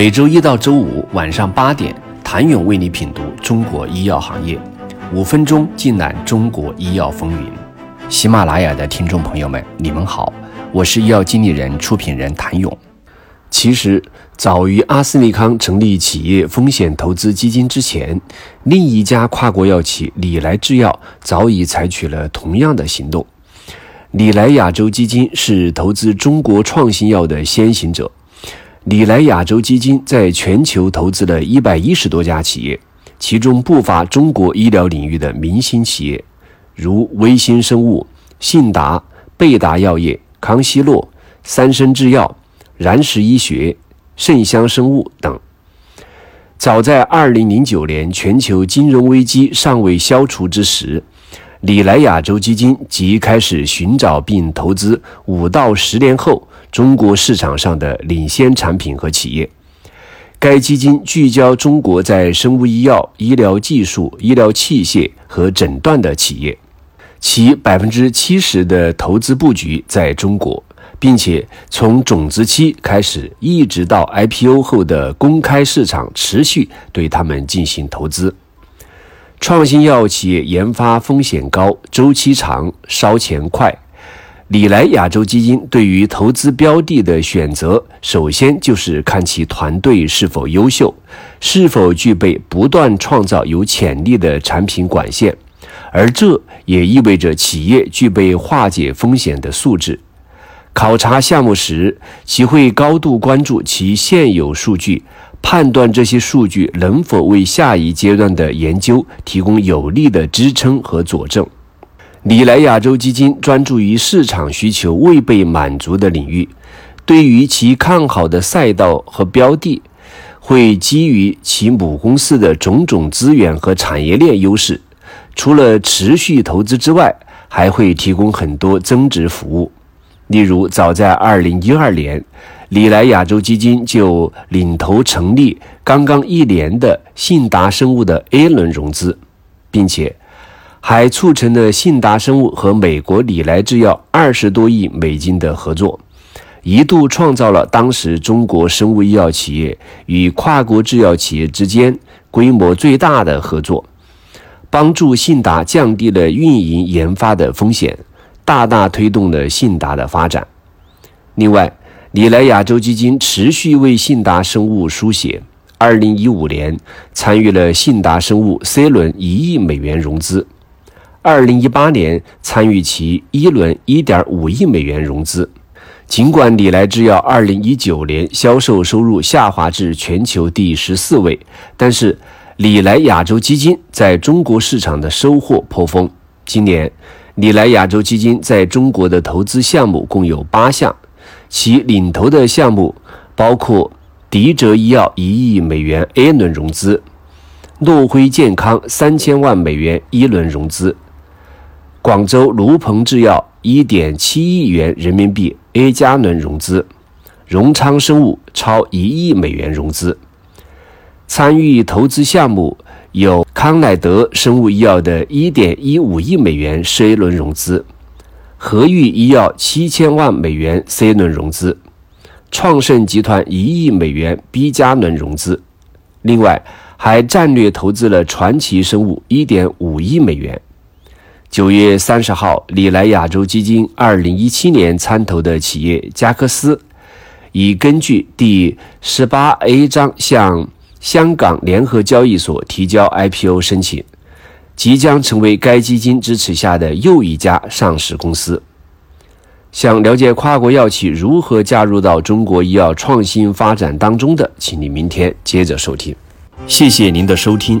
每周一到周五晚上八点，谭勇为你品读中国医药行业，五分钟尽览中国医药风云。喜马拉雅的听众朋友们，你们好，我是医药经理人、出品人谭勇。其实，早于阿斯利康成立企业风险投资基金之前，另一家跨国药企礼来制药早已采取了同样的行动。礼来亚洲基金是投资中国创新药的先行者。里莱亚洲基金在全球投资了一百一十多家企业，其中不乏中国医疗领域的明星企业，如微星生物、信达、贝达药业、康希诺、三生制药。燃石医学、圣香生物等，早在二零零九年全球金融危机尚未消除之时，里莱亚洲基金即开始寻找并投资五到十年后中国市场上的领先产品和企业。该基金聚焦中国在生物医药、医疗技术、医疗器械和诊断的企业，其百分之七十的投资布局在中国。并且从种子期开始，一直到 IPO 后的公开市场，持续对他们进行投资。创新药企业研发风险高，周期长，烧钱快。里来亚洲基金对于投资标的的选择，首先就是看其团队是否优秀，是否具备不断创造有潜力的产品管线，而这也意味着企业具备化解风险的素质。考察项目时，其会高度关注其现有数据，判断这些数据能否为下一阶段的研究提供有力的支撑和佐证。里来亚洲基金专注于市场需求未被满足的领域，对于其看好的赛道和标的，会基于其母公司的种种资源和产业链优势，除了持续投资之外，还会提供很多增值服务。例如，早在二零一二年，里来亚洲基金就领头成立刚刚一年的信达生物的 A 轮融资，并且还促成了信达生物和美国里来制药二十多亿美金的合作，一度创造了当时中国生物医药企业与跨国制药企业之间规模最大的合作，帮助信达降低了运营研发的风险。大大推动了信达的发展。另外，里来亚洲基金持续为信达生物输血。二零一五年，参与了信达生物 C 轮一亿美元融资；二零一八年，参与其一轮一点五亿美元融资。尽管里来制药二零一九年销售收入下滑至全球第十四位，但是里来亚洲基金在中国市场的收获颇丰。今年。里来亚洲基金在中国的投资项目共有八项，其领投的项目包括迪哲医药一亿美元 A 轮融资，诺辉健康三千万美元一轮融资，广州卢鹏制药一点七亿元人民币 A 加轮融资，荣昌生物超一亿美元融资。参与投资项目。有康乃德生物医药的1.15亿美元 C 轮融资，和裕医药7000万美元 C 轮融资，创盛集团1亿美元 B 加轮融资，另外还战略投资了传奇生物1.5亿美元。九月三十号，里莱亚洲基金2017年参投的企业加克斯，已根据第十八 A 章向。香港联合交易所提交 IPO 申请，即将成为该基金支持下的又一家上市公司。想了解跨国药企如何加入到中国医药创新发展当中的，请你明天接着收听。谢谢您的收听。